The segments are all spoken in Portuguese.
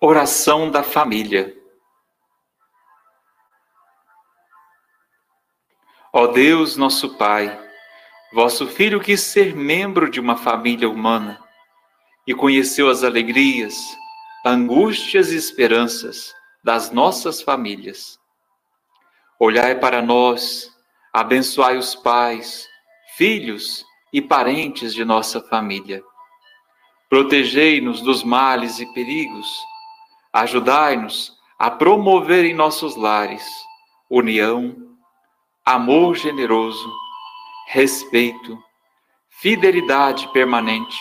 Oração da família. Ó Deus, nosso Pai, vosso Filho quis ser membro de uma família humana e conheceu as alegrias, angústias e esperanças das nossas famílias. Olhai para nós, abençoai os pais, filhos e parentes de nossa família. Protegei-nos dos males e perigos Ajudai-nos a promover em nossos lares união, amor generoso, respeito, fidelidade permanente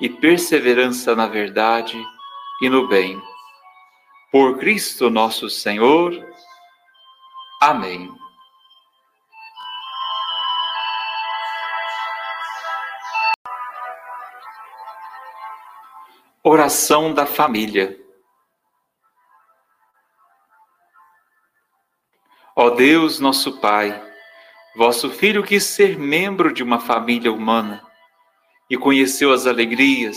e perseverança na verdade e no bem. Por Cristo nosso Senhor. Amém. Oração da Família. Ó Deus, nosso Pai, vosso Filho quis ser membro de uma família humana e conheceu as alegrias,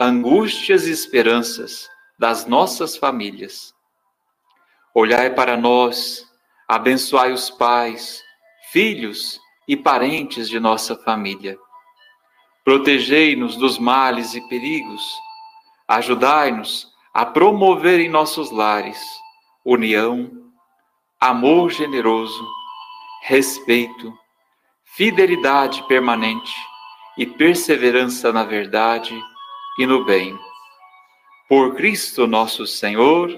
angústias e esperanças das nossas famílias. Olhai para nós, abençoai os pais, filhos e parentes de nossa família. Protegei-nos dos males e perigos. Ajudai-nos a promover em nossos lares união, amor generoso, respeito, fidelidade permanente e perseverança na verdade e no bem. Por Cristo nosso Senhor.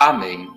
Amém.